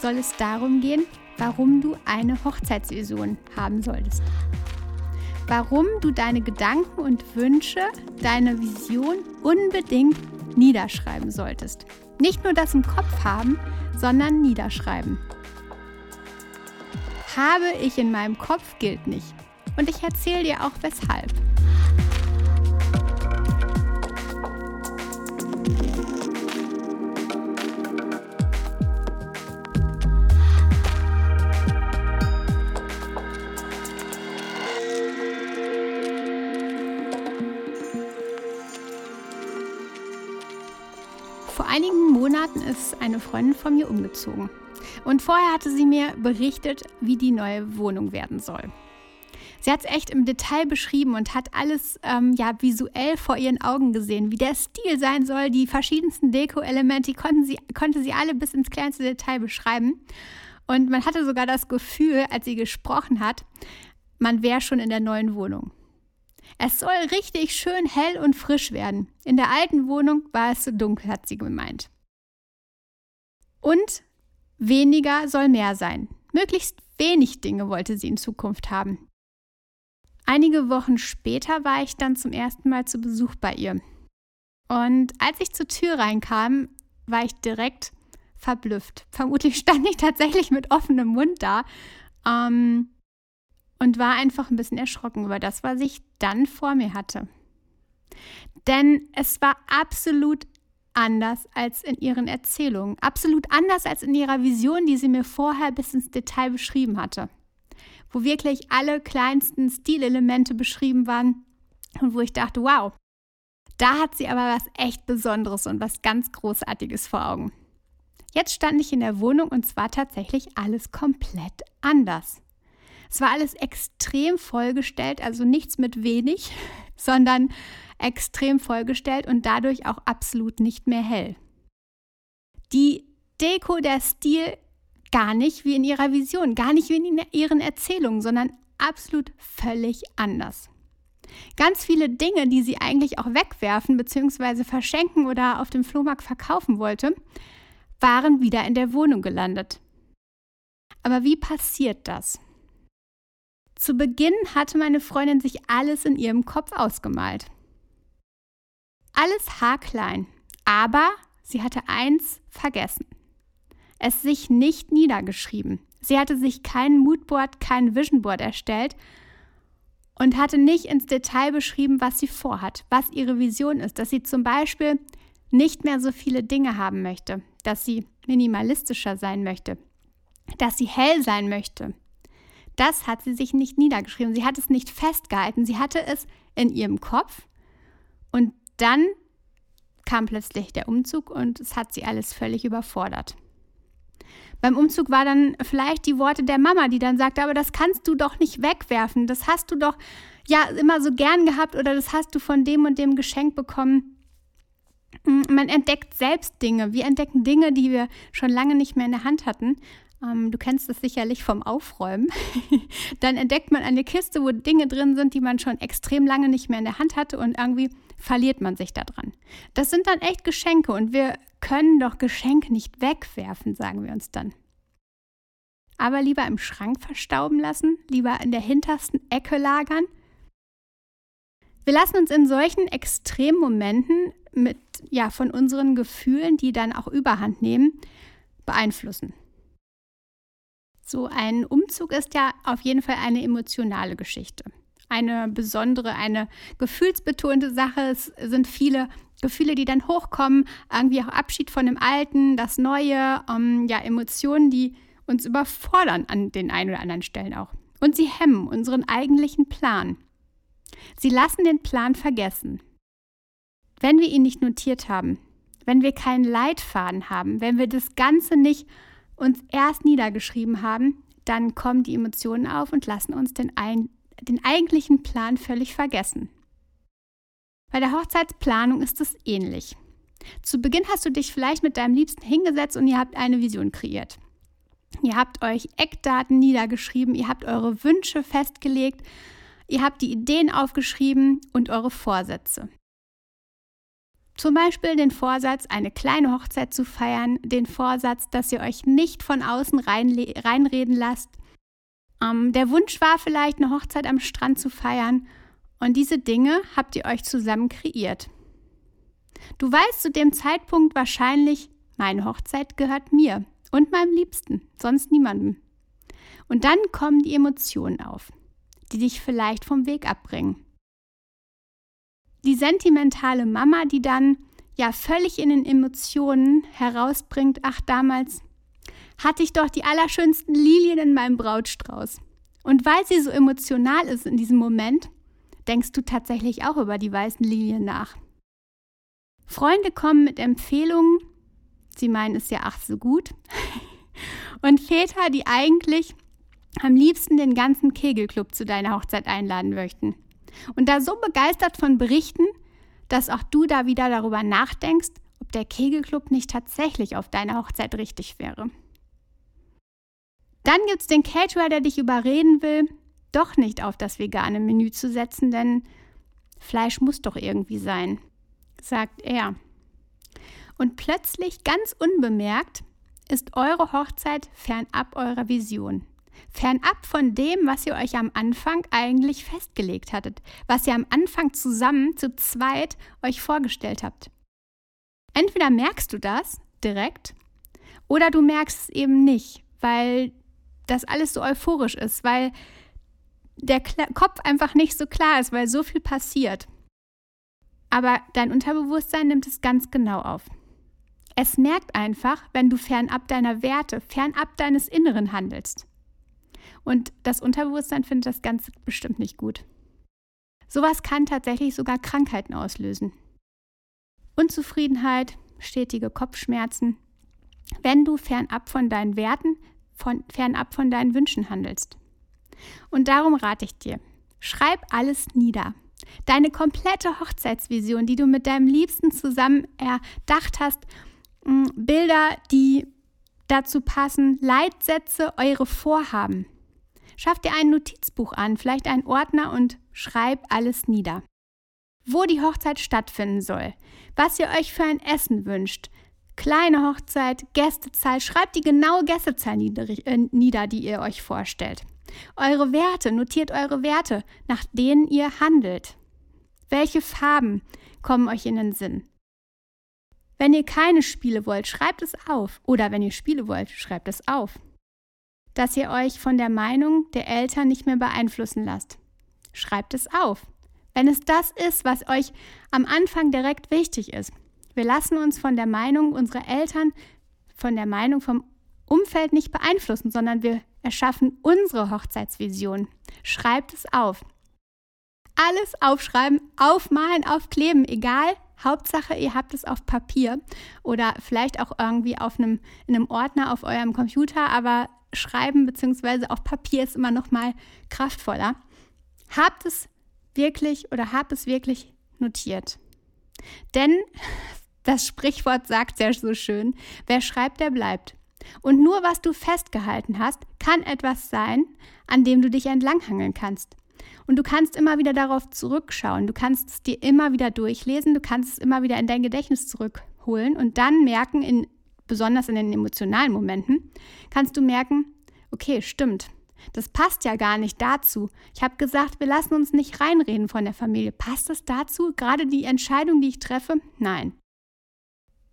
soll es darum gehen, warum du eine Hochzeitsvision haben solltest. Warum du deine Gedanken und Wünsche, deine Vision unbedingt niederschreiben solltest. Nicht nur das im Kopf haben, sondern niederschreiben. Habe ich in meinem Kopf gilt nicht. Und ich erzähle dir auch weshalb. Freundin von mir umgezogen. Und vorher hatte sie mir berichtet, wie die neue Wohnung werden soll. Sie hat es echt im Detail beschrieben und hat alles ähm, ja, visuell vor ihren Augen gesehen, wie der Stil sein soll. Die verschiedensten Deko-Elemente sie, konnte sie alle bis ins kleinste Detail beschreiben. Und man hatte sogar das Gefühl, als sie gesprochen hat, man wäre schon in der neuen Wohnung. Es soll richtig schön hell und frisch werden. In der alten Wohnung war es so dunkel, hat sie gemeint. Und weniger soll mehr sein. Möglichst wenig Dinge wollte sie in Zukunft haben. Einige Wochen später war ich dann zum ersten Mal zu Besuch bei ihr. Und als ich zur Tür reinkam, war ich direkt verblüfft. Vermutlich stand ich tatsächlich mit offenem Mund da. Ähm, und war einfach ein bisschen erschrocken über das, was ich dann vor mir hatte. Denn es war absolut anders als in ihren Erzählungen, absolut anders als in ihrer Vision, die sie mir vorher bis ins Detail beschrieben hatte, wo wirklich alle kleinsten Stilelemente beschrieben waren und wo ich dachte, wow, da hat sie aber was echt Besonderes und was ganz Großartiges vor Augen. Jetzt stand ich in der Wohnung und es war tatsächlich alles komplett anders. Es war alles extrem vollgestellt, also nichts mit wenig, sondern extrem vollgestellt und dadurch auch absolut nicht mehr hell. Die Deko, der Stil gar nicht wie in ihrer Vision, gar nicht wie in ihren Erzählungen, sondern absolut völlig anders. Ganz viele Dinge, die sie eigentlich auch wegwerfen bzw. verschenken oder auf dem Flohmarkt verkaufen wollte, waren wieder in der Wohnung gelandet. Aber wie passiert das? Zu Beginn hatte meine Freundin sich alles in ihrem Kopf ausgemalt. Alles haarklein, aber sie hatte eins vergessen. Es sich nicht niedergeschrieben. Sie hatte sich kein Moodboard, kein Visionboard erstellt und hatte nicht ins Detail beschrieben, was sie vorhat, was ihre Vision ist, dass sie zum Beispiel nicht mehr so viele Dinge haben möchte, dass sie minimalistischer sein möchte, dass sie hell sein möchte, das hat sie sich nicht niedergeschrieben. Sie hat es nicht festgehalten. Sie hatte es in ihrem Kopf. Und dann kam plötzlich der Umzug und es hat sie alles völlig überfordert. Beim Umzug war dann vielleicht die Worte der Mama, die dann sagte, aber das kannst du doch nicht wegwerfen. Das hast du doch ja immer so gern gehabt oder das hast du von dem und dem Geschenk bekommen. Mm, man entdeckt selbst Dinge. Wir entdecken Dinge, die wir schon lange nicht mehr in der Hand hatten ähm, du kennst das sicherlich vom Aufräumen, dann entdeckt man eine Kiste, wo Dinge drin sind, die man schon extrem lange nicht mehr in der Hand hatte und irgendwie verliert man sich daran. Das sind dann echt Geschenke und wir können doch Geschenke nicht wegwerfen, sagen wir uns dann. Aber lieber im Schrank verstauben lassen, lieber in der hintersten Ecke lagern. Wir lassen uns in solchen Extremmomenten mit ja von unseren Gefühlen, die dann auch Überhand nehmen, beeinflussen. So ein Umzug ist ja auf jeden Fall eine emotionale Geschichte. Eine besondere, eine gefühlsbetonte Sache. Es sind viele Gefühle, die dann hochkommen, irgendwie auch Abschied von dem Alten, das Neue, ähm, ja, Emotionen, die uns überfordern an den einen oder anderen Stellen auch. Und sie hemmen unseren eigentlichen Plan. Sie lassen den Plan vergessen. Wenn wir ihn nicht notiert haben, wenn wir keinen Leitfaden haben, wenn wir das Ganze nicht uns erst niedergeschrieben haben, dann kommen die Emotionen auf und lassen uns den, ein, den eigentlichen Plan völlig vergessen. Bei der Hochzeitsplanung ist es ähnlich. Zu Beginn hast du dich vielleicht mit deinem Liebsten hingesetzt und ihr habt eine Vision kreiert. Ihr habt euch Eckdaten niedergeschrieben, ihr habt eure Wünsche festgelegt, ihr habt die Ideen aufgeschrieben und eure Vorsätze. Zum Beispiel den Vorsatz, eine kleine Hochzeit zu feiern, den Vorsatz, dass ihr euch nicht von außen reinreden lasst. Ähm, der Wunsch war vielleicht, eine Hochzeit am Strand zu feiern und diese Dinge habt ihr euch zusammen kreiert. Du weißt zu dem Zeitpunkt wahrscheinlich, meine Hochzeit gehört mir und meinem Liebsten, sonst niemandem. Und dann kommen die Emotionen auf, die dich vielleicht vom Weg abbringen. Die sentimentale Mama, die dann ja völlig in den Emotionen herausbringt, ach damals hatte ich doch die allerschönsten Lilien in meinem Brautstrauß. Und weil sie so emotional ist in diesem Moment, denkst du tatsächlich auch über die weißen Lilien nach. Freunde kommen mit Empfehlungen, sie meinen es ja ach so gut, und Väter, die eigentlich am liebsten den ganzen Kegelclub zu deiner Hochzeit einladen möchten. Und da so begeistert von berichten, dass auch du da wieder darüber nachdenkst, ob der Kegelclub nicht tatsächlich auf deiner Hochzeit richtig wäre. Dann gibt es den Caterer, der dich überreden will, doch nicht auf das vegane Menü zu setzen, denn Fleisch muss doch irgendwie sein sagt er. Und plötzlich, ganz unbemerkt, ist eure Hochzeit fernab eurer Vision. Fernab von dem, was ihr euch am Anfang eigentlich festgelegt hattet, was ihr am Anfang zusammen, zu zweit, euch vorgestellt habt. Entweder merkst du das direkt oder du merkst es eben nicht, weil das alles so euphorisch ist, weil der Kopf einfach nicht so klar ist, weil so viel passiert. Aber dein Unterbewusstsein nimmt es ganz genau auf. Es merkt einfach, wenn du fernab deiner Werte, fernab deines Inneren handelst. Und das Unterbewusstsein findet das ganz bestimmt nicht gut. Sowas kann tatsächlich sogar Krankheiten auslösen. Unzufriedenheit, stetige Kopfschmerzen, wenn du fernab von deinen Werten, von, fernab von deinen Wünschen handelst. Und darum rate ich dir, schreib alles nieder. Deine komplette Hochzeitsvision, die du mit deinem Liebsten zusammen erdacht hast, mm, Bilder, die dazu passen, Leitsätze, eure Vorhaben. Schaff dir ein Notizbuch an, vielleicht einen Ordner und schreib alles nieder. Wo die Hochzeit stattfinden soll, was ihr euch für ein Essen wünscht, kleine Hochzeit, Gästezahl, schreibt die genaue Gästezahl äh, nieder, die ihr euch vorstellt. Eure Werte, notiert eure Werte, nach denen ihr handelt. Welche Farben kommen euch in den Sinn? Wenn ihr keine Spiele wollt, schreibt es auf. Oder wenn ihr Spiele wollt, schreibt es auf. Dass ihr euch von der Meinung der Eltern nicht mehr beeinflussen lasst. Schreibt es auf. Wenn es das ist, was euch am Anfang direkt wichtig ist. Wir lassen uns von der Meinung unserer Eltern, von der Meinung vom Umfeld nicht beeinflussen, sondern wir erschaffen unsere Hochzeitsvision. Schreibt es auf. Alles aufschreiben, aufmalen, aufkleben, egal. Hauptsache, ihr habt es auf Papier oder vielleicht auch irgendwie auf einem, in einem Ordner auf eurem Computer, aber schreiben bzw. auf Papier ist immer noch mal kraftvoller. Habt es wirklich oder habt es wirklich notiert. Denn das Sprichwort sagt ja so schön, wer schreibt, der bleibt. Und nur was du festgehalten hast, kann etwas sein, an dem du dich entlanghangeln kannst. Und du kannst immer wieder darauf zurückschauen, du kannst es dir immer wieder durchlesen, du kannst es immer wieder in dein Gedächtnis zurückholen und dann merken, in, besonders in den emotionalen Momenten, kannst du merken, okay, stimmt, das passt ja gar nicht dazu. Ich habe gesagt, wir lassen uns nicht reinreden von der Familie. Passt das dazu? Gerade die Entscheidung, die ich treffe? Nein.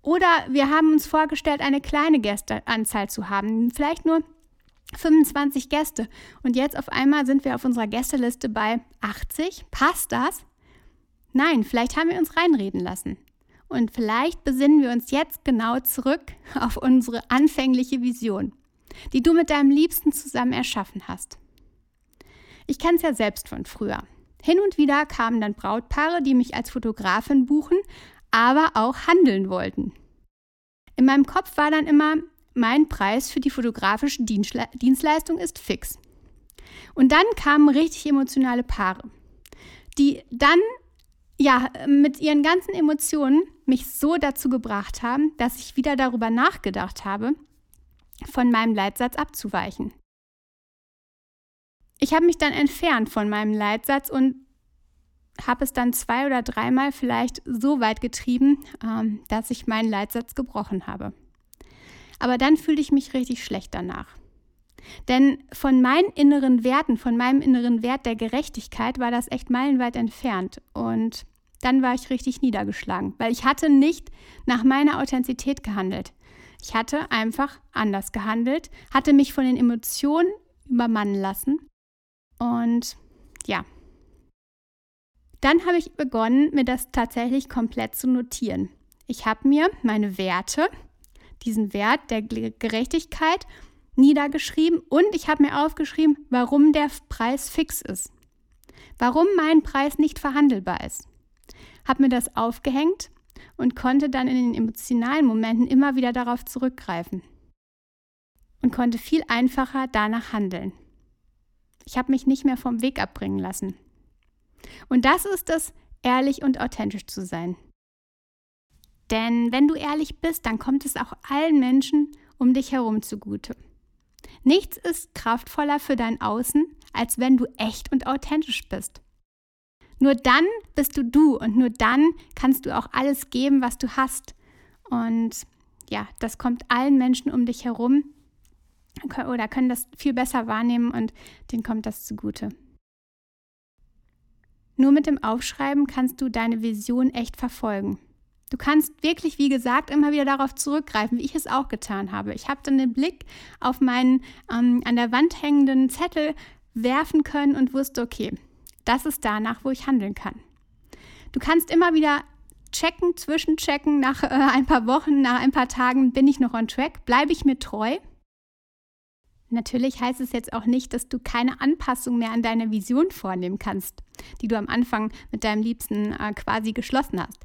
Oder wir haben uns vorgestellt, eine kleine Gästeanzahl zu haben, vielleicht nur 25 Gäste. Und jetzt auf einmal sind wir auf unserer Gästeliste bei 80. Passt das? Nein, vielleicht haben wir uns reinreden lassen. Und vielleicht besinnen wir uns jetzt genau zurück auf unsere anfängliche Vision, die du mit deinem Liebsten zusammen erschaffen hast. Ich kenne es ja selbst von früher. Hin und wieder kamen dann Brautpaare, die mich als Fotografin buchen, aber auch handeln wollten. In meinem Kopf war dann immer, mein Preis für die fotografische Dienstleistung ist fix. Und dann kamen richtig emotionale Paare, die dann ja mit ihren ganzen Emotionen mich so dazu gebracht haben, dass ich wieder darüber nachgedacht habe, von meinem Leitsatz abzuweichen. Ich habe mich dann entfernt von meinem Leitsatz und habe es dann zwei oder dreimal vielleicht so weit getrieben, ähm, dass ich meinen Leitsatz gebrochen habe. Aber dann fühlte ich mich richtig schlecht danach. Denn von meinen inneren Werten, von meinem inneren Wert der Gerechtigkeit war das echt meilenweit entfernt. Und dann war ich richtig niedergeschlagen, weil ich hatte nicht nach meiner Authentizität gehandelt. Ich hatte einfach anders gehandelt, hatte mich von den Emotionen übermannen lassen. Und ja, dann habe ich begonnen, mir das tatsächlich komplett zu notieren. Ich habe mir meine Werte, diesen Wert der Gerechtigkeit niedergeschrieben und ich habe mir aufgeschrieben, warum der Preis fix ist. Warum mein Preis nicht verhandelbar ist. Habe mir das aufgehängt und konnte dann in den emotionalen Momenten immer wieder darauf zurückgreifen. Und konnte viel einfacher danach handeln. Ich habe mich nicht mehr vom Weg abbringen lassen. Und das ist es, ehrlich und authentisch zu sein. Denn wenn du ehrlich bist, dann kommt es auch allen Menschen um dich herum zugute. Nichts ist kraftvoller für dein Außen, als wenn du echt und authentisch bist. Nur dann bist du du und nur dann kannst du auch alles geben, was du hast. Und ja, das kommt allen Menschen um dich herum oder können das viel besser wahrnehmen und denen kommt das zugute. Nur mit dem Aufschreiben kannst du deine Vision echt verfolgen. Du kannst wirklich, wie gesagt, immer wieder darauf zurückgreifen, wie ich es auch getan habe. Ich habe dann den Blick auf meinen ähm, an der Wand hängenden Zettel werfen können und wusste, okay, das ist danach, wo ich handeln kann. Du kannst immer wieder checken, zwischenchecken, nach äh, ein paar Wochen, nach ein paar Tagen bin ich noch on track, bleibe ich mir treu Natürlich heißt es jetzt auch nicht, dass du keine Anpassung mehr an deine Vision vornehmen kannst, die du am Anfang mit deinem Liebsten äh, quasi geschlossen hast.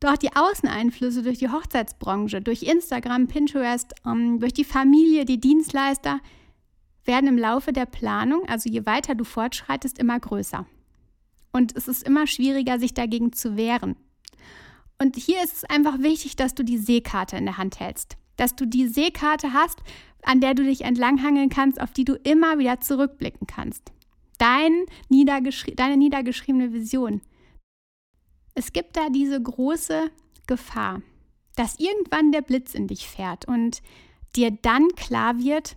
Doch die Außeneinflüsse durch die Hochzeitsbranche, durch Instagram, Pinterest, ähm, durch die Familie, die Dienstleister werden im Laufe der Planung, also je weiter du fortschreitest, immer größer. Und es ist immer schwieriger, sich dagegen zu wehren. Und hier ist es einfach wichtig, dass du die Seekarte in der Hand hältst. Dass du die Seekarte hast, an der du dich entlanghangeln kannst, auf die du immer wieder zurückblicken kannst. Dein niedergeschri deine niedergeschriebene Vision. Es gibt da diese große Gefahr, dass irgendwann der Blitz in dich fährt und dir dann klar wird,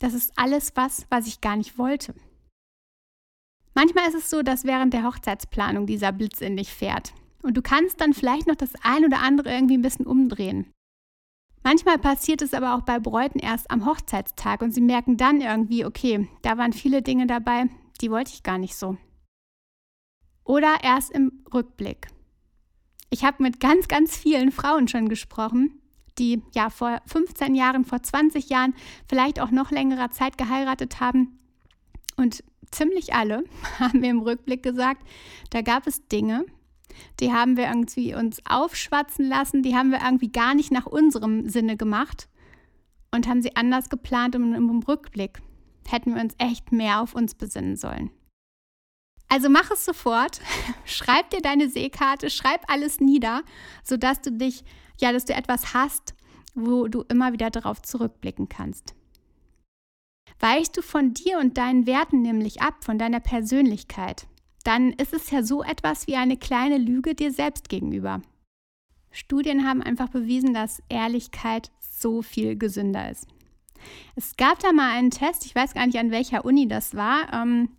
das ist alles was, was ich gar nicht wollte. Manchmal ist es so, dass während der Hochzeitsplanung dieser Blitz in dich fährt und du kannst dann vielleicht noch das ein oder andere irgendwie ein bisschen umdrehen. Manchmal passiert es aber auch bei Bräuten erst am Hochzeitstag und sie merken dann irgendwie, okay, da waren viele Dinge dabei, die wollte ich gar nicht so. Oder erst im Rückblick. Ich habe mit ganz, ganz vielen Frauen schon gesprochen, die ja vor 15 Jahren, vor 20 Jahren, vielleicht auch noch längerer Zeit geheiratet haben. Und ziemlich alle haben mir im Rückblick gesagt, da gab es Dinge, die haben wir irgendwie uns aufschwatzen lassen, die haben wir irgendwie gar nicht nach unserem Sinne gemacht und haben sie anders geplant und im Rückblick hätten wir uns echt mehr auf uns besinnen sollen. Also mach es sofort, schreib dir deine Seekarte, schreib alles nieder, sodass du dich, ja, dass du etwas hast, wo du immer wieder darauf zurückblicken kannst. Weichst du von dir und deinen Werten nämlich ab, von deiner Persönlichkeit, dann ist es ja so etwas wie eine kleine Lüge dir selbst gegenüber. Studien haben einfach bewiesen, dass Ehrlichkeit so viel gesünder ist. Es gab da mal einen Test, ich weiß gar nicht, an welcher Uni das war. Ähm,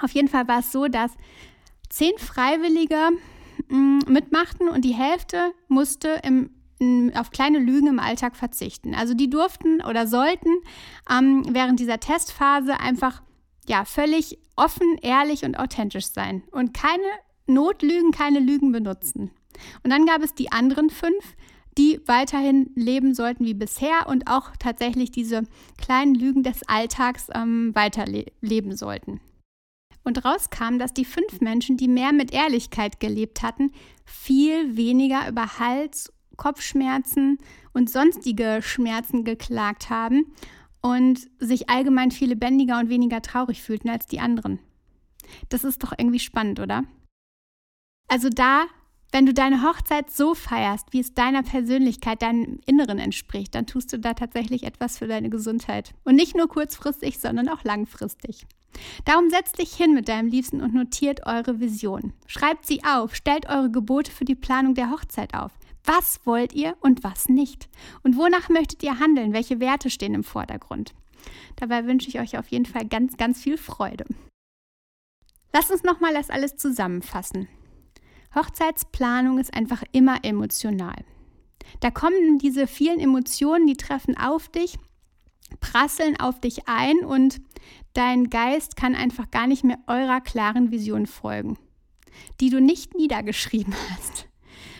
auf jeden Fall war es so, dass zehn Freiwillige mm, mitmachten und die Hälfte musste im, auf kleine Lügen im Alltag verzichten. Also die durften oder sollten ähm, während dieser Testphase einfach ja, völlig offen, ehrlich und authentisch sein und keine Notlügen, keine Lügen benutzen. Und dann gab es die anderen fünf, die weiterhin leben sollten wie bisher und auch tatsächlich diese kleinen Lügen des Alltags ähm, weiterleben sollten. Und rauskam, dass die fünf Menschen, die mehr mit Ehrlichkeit gelebt hatten, viel weniger über Hals, Kopfschmerzen und sonstige Schmerzen geklagt haben und sich allgemein viel lebendiger und weniger traurig fühlten als die anderen. Das ist doch irgendwie spannend, oder? Also da, wenn du deine Hochzeit so feierst, wie es deiner Persönlichkeit, deinem Inneren entspricht, dann tust du da tatsächlich etwas für deine Gesundheit. Und nicht nur kurzfristig, sondern auch langfristig. Darum setzt dich hin mit deinem Liebsten und notiert eure Vision. Schreibt sie auf, stellt eure Gebote für die Planung der Hochzeit auf. Was wollt ihr und was nicht? Und wonach möchtet ihr handeln? Welche Werte stehen im Vordergrund? Dabei wünsche ich euch auf jeden Fall ganz, ganz viel Freude. Lasst uns nochmal das alles zusammenfassen. Hochzeitsplanung ist einfach immer emotional. Da kommen diese vielen Emotionen, die treffen auf dich, prasseln auf dich ein und dein Geist kann einfach gar nicht mehr eurer klaren Vision folgen, die du nicht niedergeschrieben hast.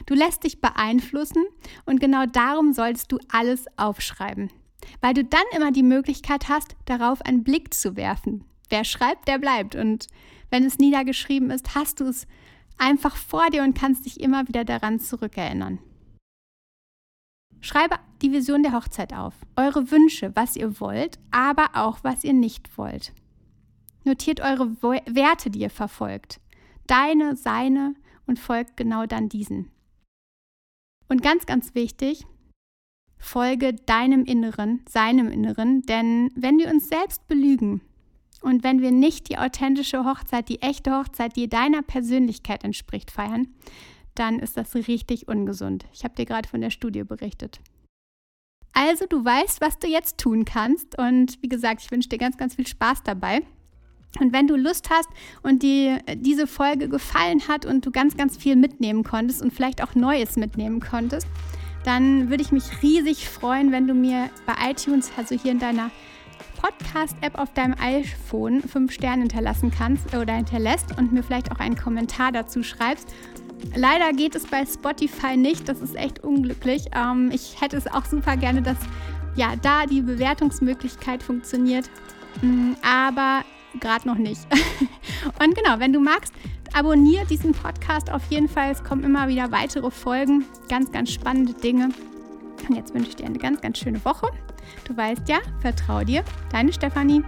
Du lässt dich beeinflussen und genau darum sollst du alles aufschreiben, weil du dann immer die Möglichkeit hast, darauf einen Blick zu werfen. Wer schreibt, der bleibt und wenn es niedergeschrieben ist, hast du es einfach vor dir und kannst dich immer wieder daran zurückerinnern. Schreibe die Vision der Hochzeit auf, eure Wünsche, was ihr wollt, aber auch was ihr nicht wollt. Notiert eure Werte, die ihr verfolgt. Deine, seine und folgt genau dann diesen. Und ganz, ganz wichtig, folge deinem Inneren, seinem Inneren, denn wenn wir uns selbst belügen, und wenn wir nicht die authentische Hochzeit, die echte Hochzeit, die deiner Persönlichkeit entspricht, feiern, dann ist das richtig ungesund. Ich habe dir gerade von der Studie berichtet. Also du weißt, was du jetzt tun kannst und wie gesagt, ich wünsche dir ganz, ganz viel Spaß dabei. Und wenn du Lust hast und die, diese Folge gefallen hat und du ganz, ganz viel mitnehmen konntest und vielleicht auch Neues mitnehmen konntest, dann würde ich mich riesig freuen, wenn du mir bei iTunes, also hier in deiner Podcast-App auf deinem iPhone fünf Sterne hinterlassen kannst oder hinterlässt und mir vielleicht auch einen Kommentar dazu schreibst. Leider geht es bei Spotify nicht, das ist echt unglücklich. Ähm, ich hätte es auch super gerne, dass ja da die Bewertungsmöglichkeit funktioniert, mm, aber gerade noch nicht. und genau, wenn du magst, abonniere diesen Podcast auf jeden Fall. Es kommen immer wieder weitere Folgen, ganz, ganz spannende Dinge. Und jetzt wünsche ich dir eine ganz, ganz schöne Woche. Du weißt ja, vertrau dir, deine Stefanie.